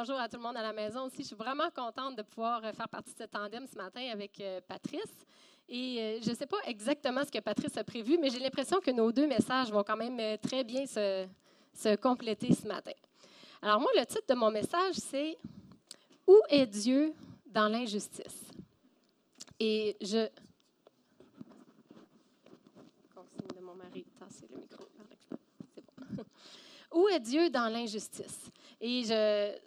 Bonjour à tout le monde à la maison aussi. Je suis vraiment contente de pouvoir euh, faire partie de ce tandem ce matin avec euh, Patrice. Et euh, je ne sais pas exactement ce que Patrice a prévu, mais j'ai l'impression que nos deux messages vont quand même très bien se, se compléter ce matin. Alors moi, le titre de mon message, c'est Où est Dieu dans l'injustice? Et je... Consigne de mon mari, tasser le micro. Où est Dieu dans l'injustice? Et je,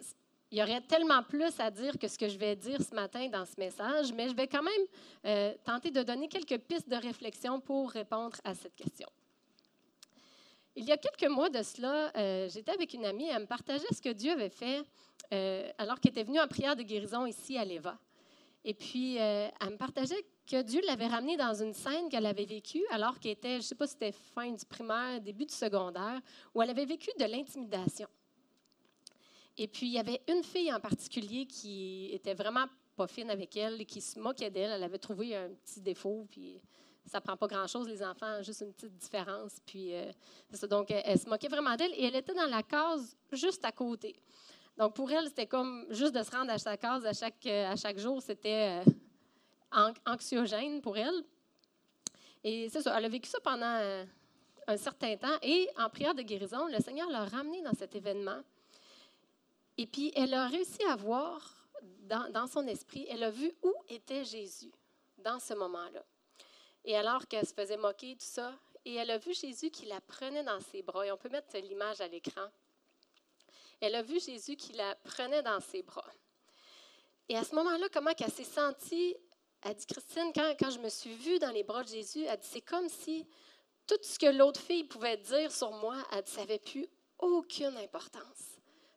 il y aurait tellement plus à dire que ce que je vais dire ce matin dans ce message, mais je vais quand même euh, tenter de donner quelques pistes de réflexion pour répondre à cette question. Il y a quelques mois de cela, euh, j'étais avec une amie, elle me partageait ce que Dieu avait fait euh, alors qu'elle était venue en prière de guérison ici à l'Eva. Et puis, elle me partageait que Dieu l'avait ramenée dans une scène qu'elle avait vécue alors qu'elle était, je ne sais pas si c'était fin du primaire, début du secondaire, où elle avait vécu de l'intimidation. Et puis, il y avait une fille en particulier qui était vraiment pas fine avec elle et qui se moquait d'elle. Elle avait trouvé un petit défaut, puis ça prend pas grand-chose, les enfants, juste une petite différence. Puis, euh. Donc, elle, se moquait vraiment d'elle et elle était dans la case juste à côté. Donc, pour elle, c'était comme juste de se rendre à sa case à chaque, à chaque jour, c'était euh, anxiogène pour elle. Et c'est ça, elle a vécu ça pendant euh, un certain temps. Et en prière de guérison, le Seigneur l'a ramenée dans cet événement. Et puis, elle a réussi à voir dans, son esprit, elle a vu où était Jésus dans ce moment-là. Et alors qu'elle se faisait moquer, tout ça, et elle a vu Jésus qui la prenait dans ses bras. Et on peut mettre l'image à l'écran. Elle a vu Jésus qui la prenait dans ses bras. Et à ce moment-là, comment elle s'est sentie? Elle dit, Christine, quand, quand je me suis vue dans les bras de Jésus, elle dit, c'est comme si tout ce que l'autre fille pouvait dire sur moi, elle dit, ça n'avait plus aucune importance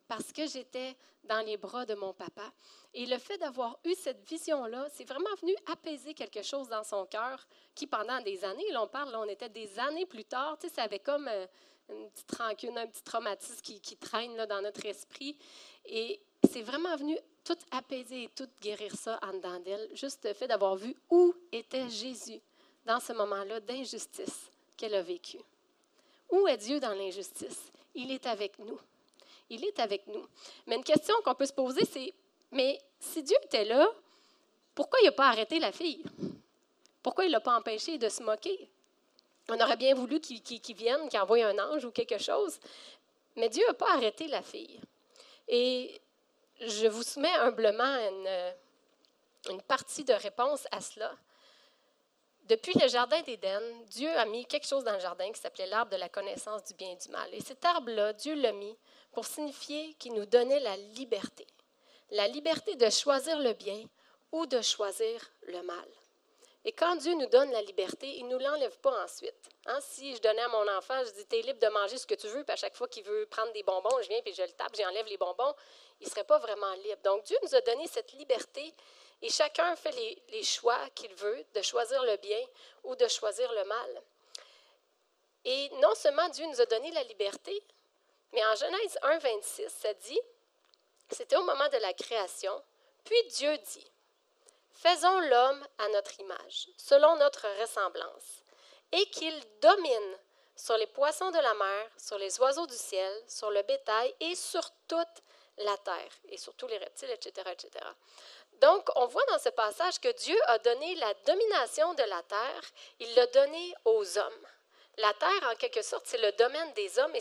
parce que j'étais dans les bras de mon papa. Et le fait d'avoir eu cette vision-là, c'est vraiment venu apaiser quelque chose dans son cœur qui, pendant des années, on parle, on était des années plus tard, tu sais, ça avait comme euh, une petite rancune, un petit traumatisme qui, qui traîne là, dans notre esprit. Et c'est vraiment venu tout apaiser et tout guérir ça en dedans d'elle, juste le fait d'avoir vu où était Jésus dans ce moment-là d'injustice qu'elle a vécu. Où est Dieu dans l'injustice? Il est avec nous il est avec nous. Mais une question qu'on peut se poser, c'est, mais si Dieu était là, pourquoi il n'a pas arrêté la fille? Pourquoi il ne l'a pas empêché de se moquer? On aurait bien voulu qu'il vienne, qu'il envoie un ange ou quelque chose, mais Dieu n'a pas arrêté la fille. Et je vous soumets humblement une, une partie de réponse à cela. Depuis le jardin d'Éden, Dieu a mis quelque chose dans le jardin qui s'appelait l'arbre de la connaissance du bien et du mal. Et cet arbre-là, Dieu l'a mis pour signifier qu'il nous donnait la liberté. La liberté de choisir le bien ou de choisir le mal. Et quand Dieu nous donne la liberté, il ne nous l'enlève pas ensuite. Hein, si je donnais à mon enfant, je dis, tu es libre de manger ce que tu veux, puis à chaque fois qu'il veut prendre des bonbons, je viens, puis je le tape, j'enlève les bonbons, il ne serait pas vraiment libre. Donc Dieu nous a donné cette liberté et chacun fait les choix qu'il veut, de choisir le bien ou de choisir le mal. Et non seulement Dieu nous a donné la liberté, mais en Genèse 1, 26, ça dit, c'était au moment de la création, puis Dieu dit, Faisons l'homme à notre image, selon notre ressemblance, et qu'il domine sur les poissons de la mer, sur les oiseaux du ciel, sur le bétail et sur toute la terre, et sur tous les reptiles, etc., etc. Donc, on voit dans ce passage que Dieu a donné la domination de la terre, il l'a donné aux hommes. La terre, en quelque sorte, c'est le domaine des hommes et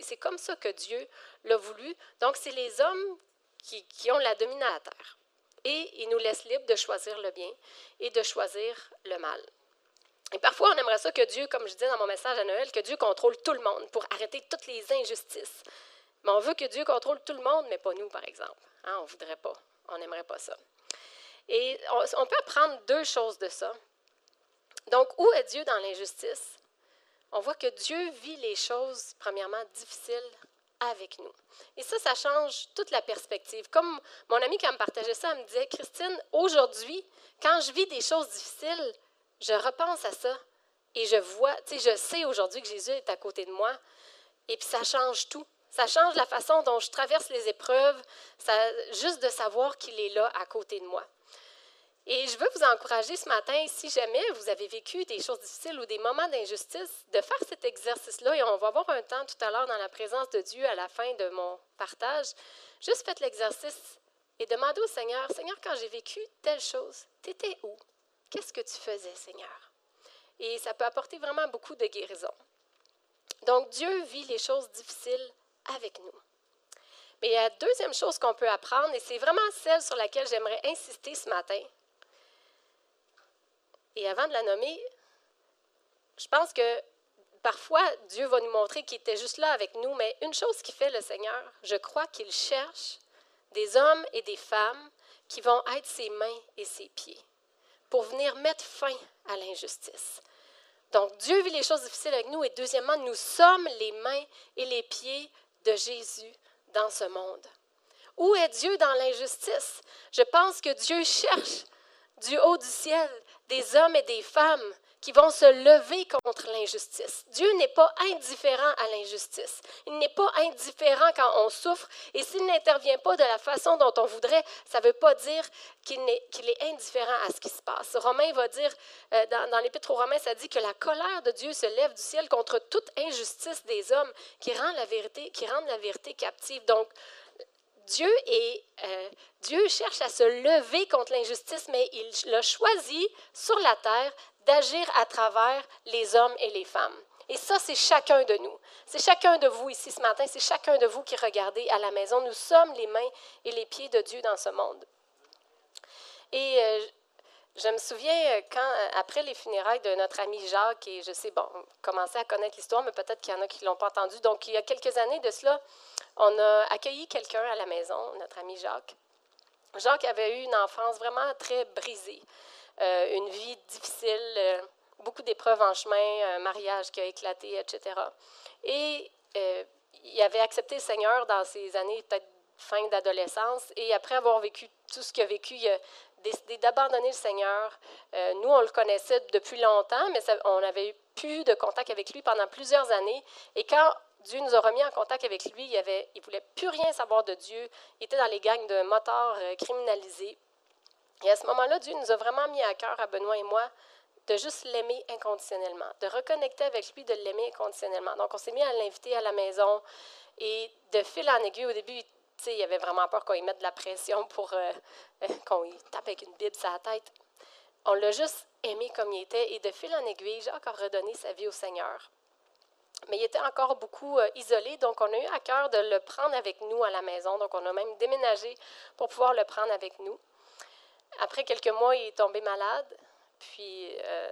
c'est comme ça que Dieu l'a voulu. Donc, c'est les hommes qui, qui, ont la domination de la terre. Et il nous laisse libre de choisir le bien et de choisir le mal. Et parfois, on aimerait ça que Dieu, comme je disais dans mon message à Noël, que Dieu contrôle tout le monde pour arrêter toutes les injustices. Mais on veut que Dieu contrôle tout le monde, mais pas nous, par exemple. Hein, on ne voudrait pas. On n'aimerait pas ça. Et on peut apprendre deux choses de ça. Donc, où est Dieu dans l'injustice? On voit que Dieu vit les choses, premièrement, difficiles avec nous. Et ça, ça change toute la perspective. Comme mon ami qui me partageait ça, elle me disait, Christine, aujourd'hui, quand je vis des choses difficiles, je repense à ça et je vois, tu sais, je sais aujourd'hui que Jésus est à côté de moi et puis ça change tout. Ça change la façon dont je traverse les épreuves, ça, juste de savoir qu'il est là à côté de moi. Et je veux vous encourager ce matin, si jamais vous avez vécu des choses difficiles ou des moments d'injustice, de faire cet exercice-là. Et on va avoir un temps tout à l'heure dans la présence de Dieu à la fin de mon partage. Juste faites l'exercice et demandez au Seigneur, Seigneur, quand j'ai vécu telle chose, tu étais où? Qu'est-ce que tu faisais, Seigneur? Et ça peut apporter vraiment beaucoup de guérison. Donc, Dieu vit les choses difficiles avec nous. Mais la deuxième chose qu'on peut apprendre, et c'est vraiment celle sur laquelle j'aimerais insister ce matin. Et avant de la nommer, je pense que parfois Dieu va nous montrer qu'il était juste là avec nous, mais une chose qui fait le Seigneur, je crois qu'il cherche des hommes et des femmes qui vont être ses mains et ses pieds pour venir mettre fin à l'injustice. Donc Dieu vit les choses difficiles avec nous et deuxièmement, nous sommes les mains et les pieds de Jésus dans ce monde. Où est Dieu dans l'injustice? Je pense que Dieu cherche du haut du ciel des hommes et des femmes qui vont se lever contre l'injustice. Dieu n'est pas indifférent à l'injustice. Il n'est pas indifférent quand on souffre. Et s'il n'intervient pas de la façon dont on voudrait, ça ne veut pas dire qu'il est, indifférent à ce qui se passe. Romain va dire, euh, dans, l'Épître aux Romains, ça dit que la colère de Dieu se lève du ciel contre toute injustice des hommes qui rend qui rendent la vérité captive. Donc, Euh, Dieu cherche à se lever contre l'injustice, mais il a choisi sur la terre d'agir à travers les hommes et les femmes. Et ça, c'est chacun de nous. C'est chacun de vous ici ce matin, c'est chacun de vous qui regardez à la maison. Nous sommes les mains et les pieds de Dieu dans ce monde. Et euh, je me souviens euh, quand, après les funérailles de notre ami Jacques, et je sais, bon, commencer à connaître l'histoire, mais peut-être qu'il y en a qui ne l'ont pas entendu. Donc, il y a quelques années de cela, on a accueilli quelqu'un à la maison, notre ami Jacques. Jacques avait eu une enfance vraiment très brisée. Euh, une vie difficile, euh, beaucoup d'épreuves en chemin, un mariage qui a éclaté, etc. Et euh, il avait accepté le Seigneur dans ses années peut-être fin d'adolescence. Et après avoir vécu tout ce qu'il a vécu, il a décidé d'abandonner le Seigneur. nous, on le connaissait depuis longtemps, mais on avait eu plus de contact avec lui pendant plusieurs années. Et quand Dieu nous a remis en contact avec lui, il ne voulait plus rien savoir de Dieu. Il était dans les gangs de motards criminalisés. Et à ce moment-là, Dieu nous a vraiment mis à cœur, à Benoît et moi, de juste l'aimer inconditionnellement, de reconnecter avec lui, de l'aimer inconditionnellement. Donc, on s'est mis à l'inviter à la maison et de fil en aiguille, au début, y avait vraiment peur qu'on y mette de la pression pour euh, euh, qu'on y tape avec une Bible sur la tête. On l'a juste aimé comme il était et de fil en aiguille, j'ai encore redonné sa vie au Seigneur. Mais il était encore beaucoup euh, isolé, donc on a eu à cœur de le prendre avec nous à la maison. Donc on a même déménagé pour pouvoir le prendre avec nous. Après quelques mois, il est tombé malade. Puis, euh,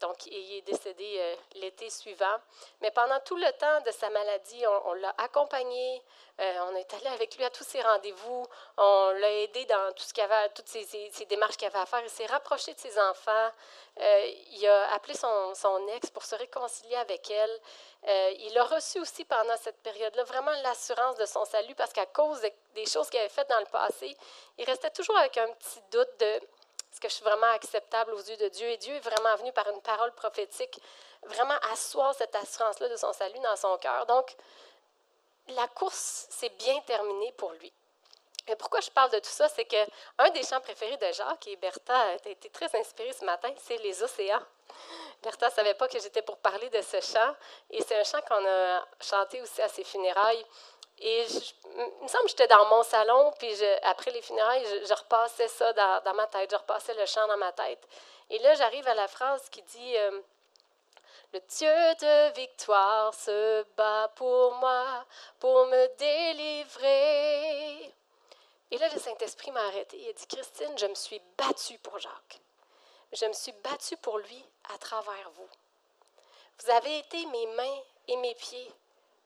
donc, il est décédé euh, l'été suivant. Mais pendant tout le temps de sa maladie, on, l'a accompagné, euh, on est allé avec lui à tous ses rendez-vous, on l'a aidé dans tout ce qu'il avait, toutes ces, démarches qu'il avait à faire. Il s'est rapproché de ses enfants. il a appelé son, ex pour se réconcilier avec elle. il a reçu aussi pendant cette période-là vraiment l'assurance de son salut parce qu'à cause des choses qu'il avait faites dans le passé, il restait toujours avec un petit doute de est-ce que je suis vraiment acceptable aux yeux de Dieu? Et Dieu est vraiment venu par une parole prophétique, vraiment asseoir cette assurance-là de son salut dans son cœur. Donc, la course s'est bien terminée pour lui. Et pourquoi je parle de tout ça, c'est que un des chants préférés de Jacques, et Bertha a été très inspirée ce matin, c'est Les océans. Bertha ne savait pas que j'étais pour parler de ce chant, et c'est un chant qu'on a chanté aussi à ses funérailles. Et il me semble que j'étais dans mon salon, puis après les funérailles, je, repassais ça dans, ma tête, je repassais le chant dans ma tête. Et là, j'arrive à la phrase qui dit euh, Le Dieu de victoire se bat pour moi, pour me délivrer. Et là, le Saint-Esprit m'a arrêté. Il a dit Christine, je me suis battue pour Jacques. Je me suis battue pour lui à travers vous. Vous avez été mes mains et mes pieds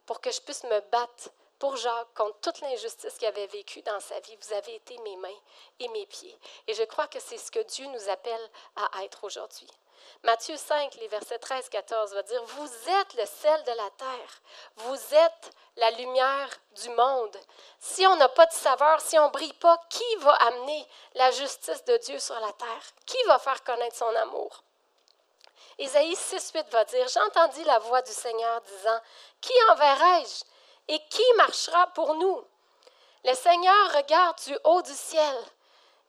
pour que je puisse me battre pour Jacques, contre toute l'injustice qu'il avait vécue dans sa vie, vous avez été mes mains et mes pieds. Et je crois que c'est ce que Dieu nous appelle à être aujourd'hui. Matthieu 5, les versets 13-14 va dire, Vous êtes le sel de la terre, vous êtes la lumière du monde. Si on n'a pas de saveur, si on ne brille pas, qui va amener la justice de Dieu sur la terre? Qui va faire connaître son amour? Ésaïe 6, 8 va dire, J'entendis la voix du Seigneur disant, Qui enverrai-je et qui marchera pour nous? Le Seigneur regarde du haut du ciel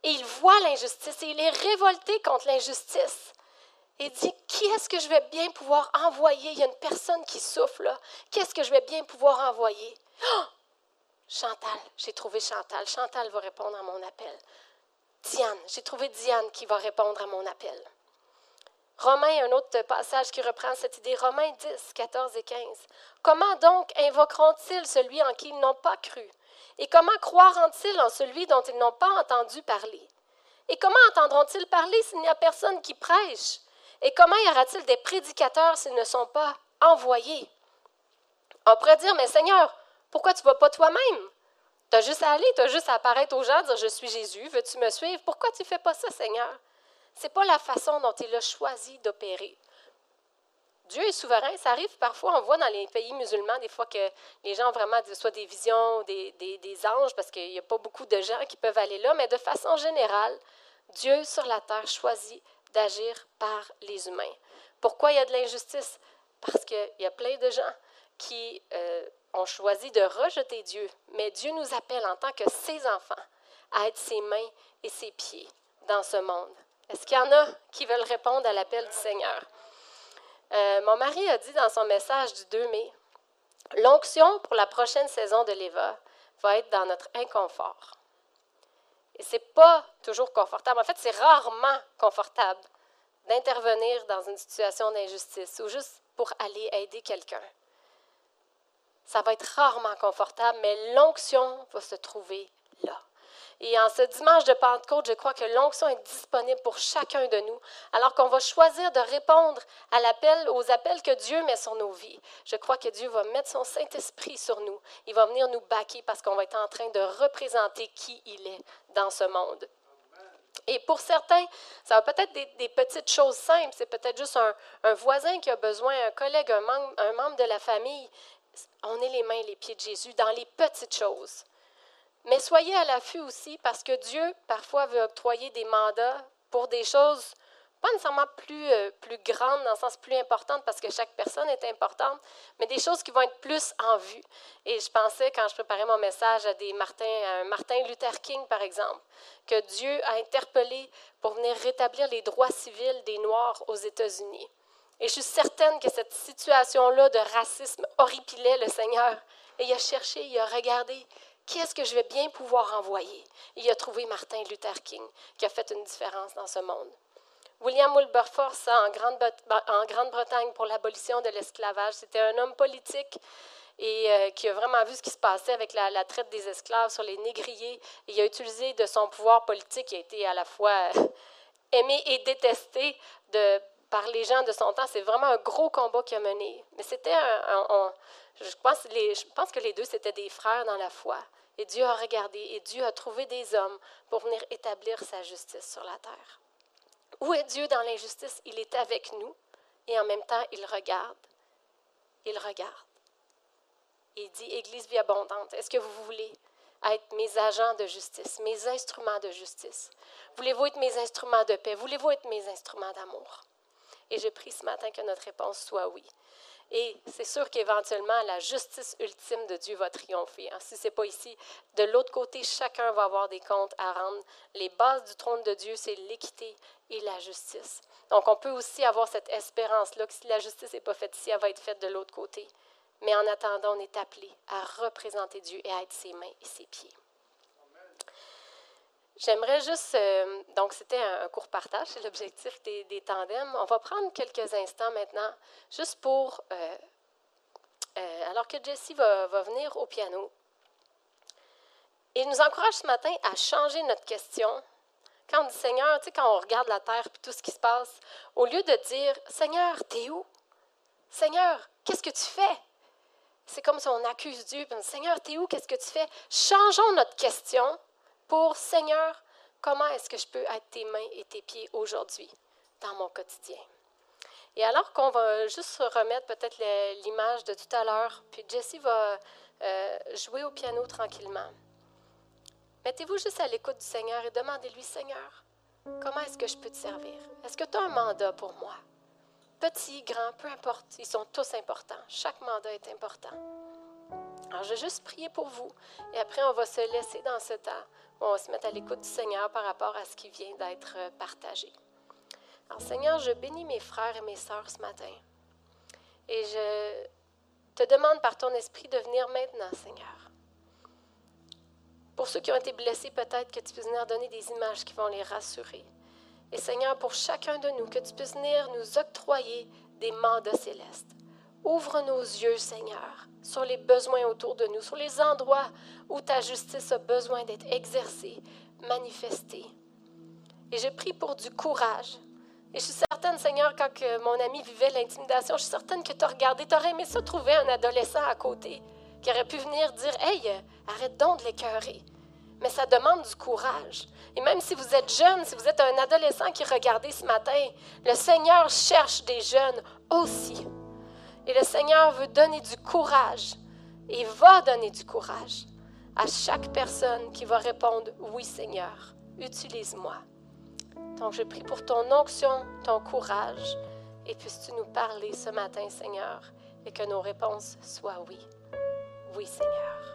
et il voit l'injustice et il est révolté contre l'injustice. Et dit, qui est-ce que je vais bien pouvoir envoyer? Il y a une personne qui souffle là. Qu'est-ce que je vais bien pouvoir envoyer? Oh! Chantal, j'ai trouvé Chantal. Chantal va répondre à mon appel. Diane, j'ai trouvé Diane qui va répondre à mon appel. Romains, un autre passage qui reprend cette idée, Romains 10, 14 et 15. Comment donc invoqueront-ils celui en qui ils n'ont pas cru? Et comment croiront-ils en celui dont ils n'ont pas entendu parler? Et comment entendront-ils parler s'il n'y a personne qui prêche? Et comment y aura-t-il des prédicateurs s'ils ne sont pas envoyés? On pourrait dire, mais Seigneur, pourquoi tu ne vas pas toi-même? Tu as juste à aller, tu as juste à apparaître aux gens, dire Je suis Jésus, veux-tu me suivre? Pourquoi tu ne fais pas ça, Seigneur? Ce n'est pas la façon dont il a choisi d'opérer. Dieu est souverain. Ça arrive parfois, on voit dans les pays musulmans, des fois que les gens ont vraiment des visions, des, des, anges, parce qu'il n'y a pas beaucoup de gens qui peuvent aller là, mais de façon générale, Dieu sur la terre choisit d'agir par les humains. Pourquoi il y a de l'injustice? Parce qu'il y a plein de gens qui euh, ont choisi de rejeter Dieu, mais Dieu nous appelle en tant que ses enfants à être ses mains et ses pieds dans ce monde. Est-ce qu'il y en a qui veulent répondre à l'appel du Seigneur? Euh, mon mari a dit dans son message du 2 mai, l'onction pour la prochaine saison de l'EVA va être dans notre inconfort. Et ce n'est pas toujours confortable. En fait, c'est rarement confortable d'intervenir dans une situation d'injustice ou juste pour aller aider quelqu'un. Ça va être rarement confortable, mais l'onction va se trouver là. Et en ce dimanche de Pentecôte, je crois que l'onction est disponible pour chacun de nous, alors qu'on va choisir de répondre à l'appel, aux appels que Dieu met sur nos vies. Je crois que Dieu va mettre son Saint-Esprit sur nous. Il va venir nous baquer parce qu'on va être en train de représenter qui il est dans ce monde. Et pour certains, ça va peut-être des, des petites choses simples. C'est peut-être juste un, voisin qui a besoin, un collègue, un membre, un membre de la famille. On est les mains et les pieds de Jésus dans les petites choses. Mais soyez à l'affût aussi parce que Dieu, parfois, veut octroyer des mandats pour des choses pas nécessairement plus, euh, plus grandes, dans le sens plus importante, parce que chaque personne est importante, mais des choses qui vont être plus en vue. Et je pensais, quand je préparais mon message, à, des Martin, à un Martin Luther King, par exemple, que Dieu a interpellé pour venir rétablir les droits civils des Noirs aux États-Unis. Et je suis certaine que cette situation-là de racisme horripilait le Seigneur. Et il a cherché, il a regardé, qui est-ce que je vais bien pouvoir envoyer? Il a trouvé Martin Luther King, qui a fait une différence dans ce monde. William Wilberforce en Grande-Bretagne pour l'abolition de l'esclavage. C'était un homme politique et euh, qui a vraiment vu ce qui se passait avec la, traite des esclaves sur les négriers. il a utilisé de son pouvoir politique, qui a été à la fois aimé et détesté par les gens de son temps. C'est vraiment un gros combat qu'il a mené. Mais c'était un, je pense, que les deux, c'était des frères dans la foi. Et Dieu a regardé et Dieu a trouvé des hommes pour venir établir sa justice sur la terre. Où est Dieu dans l'injustice? Il est avec nous et en même temps, il regarde. Il regarde. Il dit, Église vie abondante, est-ce que vous voulez être mes agents de justice, mes instruments de justice? Voulez-vous être mes instruments de paix? Voulez-vous être mes instruments d'amour? Et je prie ce matin que notre réponse soit oui. Et c'est sûr qu'éventuellement, la justice ultime de Dieu va triompher. Hein. Si ce n'est pas ici, de l'autre côté, chacun va avoir des comptes à rendre. Les bases du trône de Dieu, c'est l'équité et la justice. Donc, on peut aussi avoir cette espérance-là que si la justice n'est pas faite ici, elle va être faite de l'autre côté. Mais en attendant, on est appelé à représenter Dieu et à être ses mains et ses pieds. J'aimerais juste, euh, donc c'était un, court partage, c'est l'objectif des, tandems. On va prendre quelques instants maintenant, juste pour, euh, euh, alors que Jessie va, va, venir au piano, et nous encourage ce matin à changer notre question. Quand on dit Seigneur, tu sais, quand on regarde la terre et tout ce qui se passe, au lieu de dire Seigneur, t'es où? Seigneur, qu'est-ce que tu fais? C'est comme si on accuse Dieu, Seigneur, t'es où? Qu'est-ce que tu fais? Changeons notre question pour Seigneur, comment est-ce que je peux être tes mains et tes pieds aujourd'hui dans mon quotidien? Et alors qu'on va juste remettre peut-être l'image de tout à l'heure, puis Jessie va euh, jouer au piano tranquillement. Mettez-vous juste à l'écoute du Seigneur et demandez-lui, Seigneur, comment est-ce que je peux te servir? Est-ce que tu as un mandat pour moi? Petit, grand, peu importe, ils sont tous importants. Chaque mandat est important. Alors, je vais juste prier pour vous. Et après, on va se laisser dans ce temps. On se mettre à l'écoute du Seigneur par rapport à ce qui vient d'être euh, partagé. Alors, Seigneur, je bénis mes frères et mes sœurs ce matin. Et je te demande par ton esprit de venir maintenant, Seigneur. Pour ceux qui ont été blessés, peut-être que tu puisses venir donner des images qui vont les rassurer. Et Seigneur, pour chacun de nous, que tu puisses venir nous octroyer des mandats célestes. Ouvre nos yeux, Seigneur, sur les besoins autour de nous, sur les endroits où ta justice a besoin d'être exercée, manifestée. Et je prie pour du courage. Et je suis certaine, Seigneur, quand mon ami vivait l'intimidation, je suis certaine que tu as regardé, tu aurais aimé ça trouver un adolescent à côté qui aurait pu venir dire Hey, arrête donc de l'écœurer. Mais ça demande du courage. Et même si vous êtes jeune, si vous êtes un adolescent qui regardait ce matin, le Seigneur cherche des jeunes aussi. Et le Seigneur veut donner du courage et va donner du courage à chaque personne qui va répondre Oui, Seigneur, utilise-moi. Donc, je prie pour ton onction, ton courage, et puisses-tu nous parler ce matin, Seigneur, et que nos réponses soient oui. Oui, Seigneur.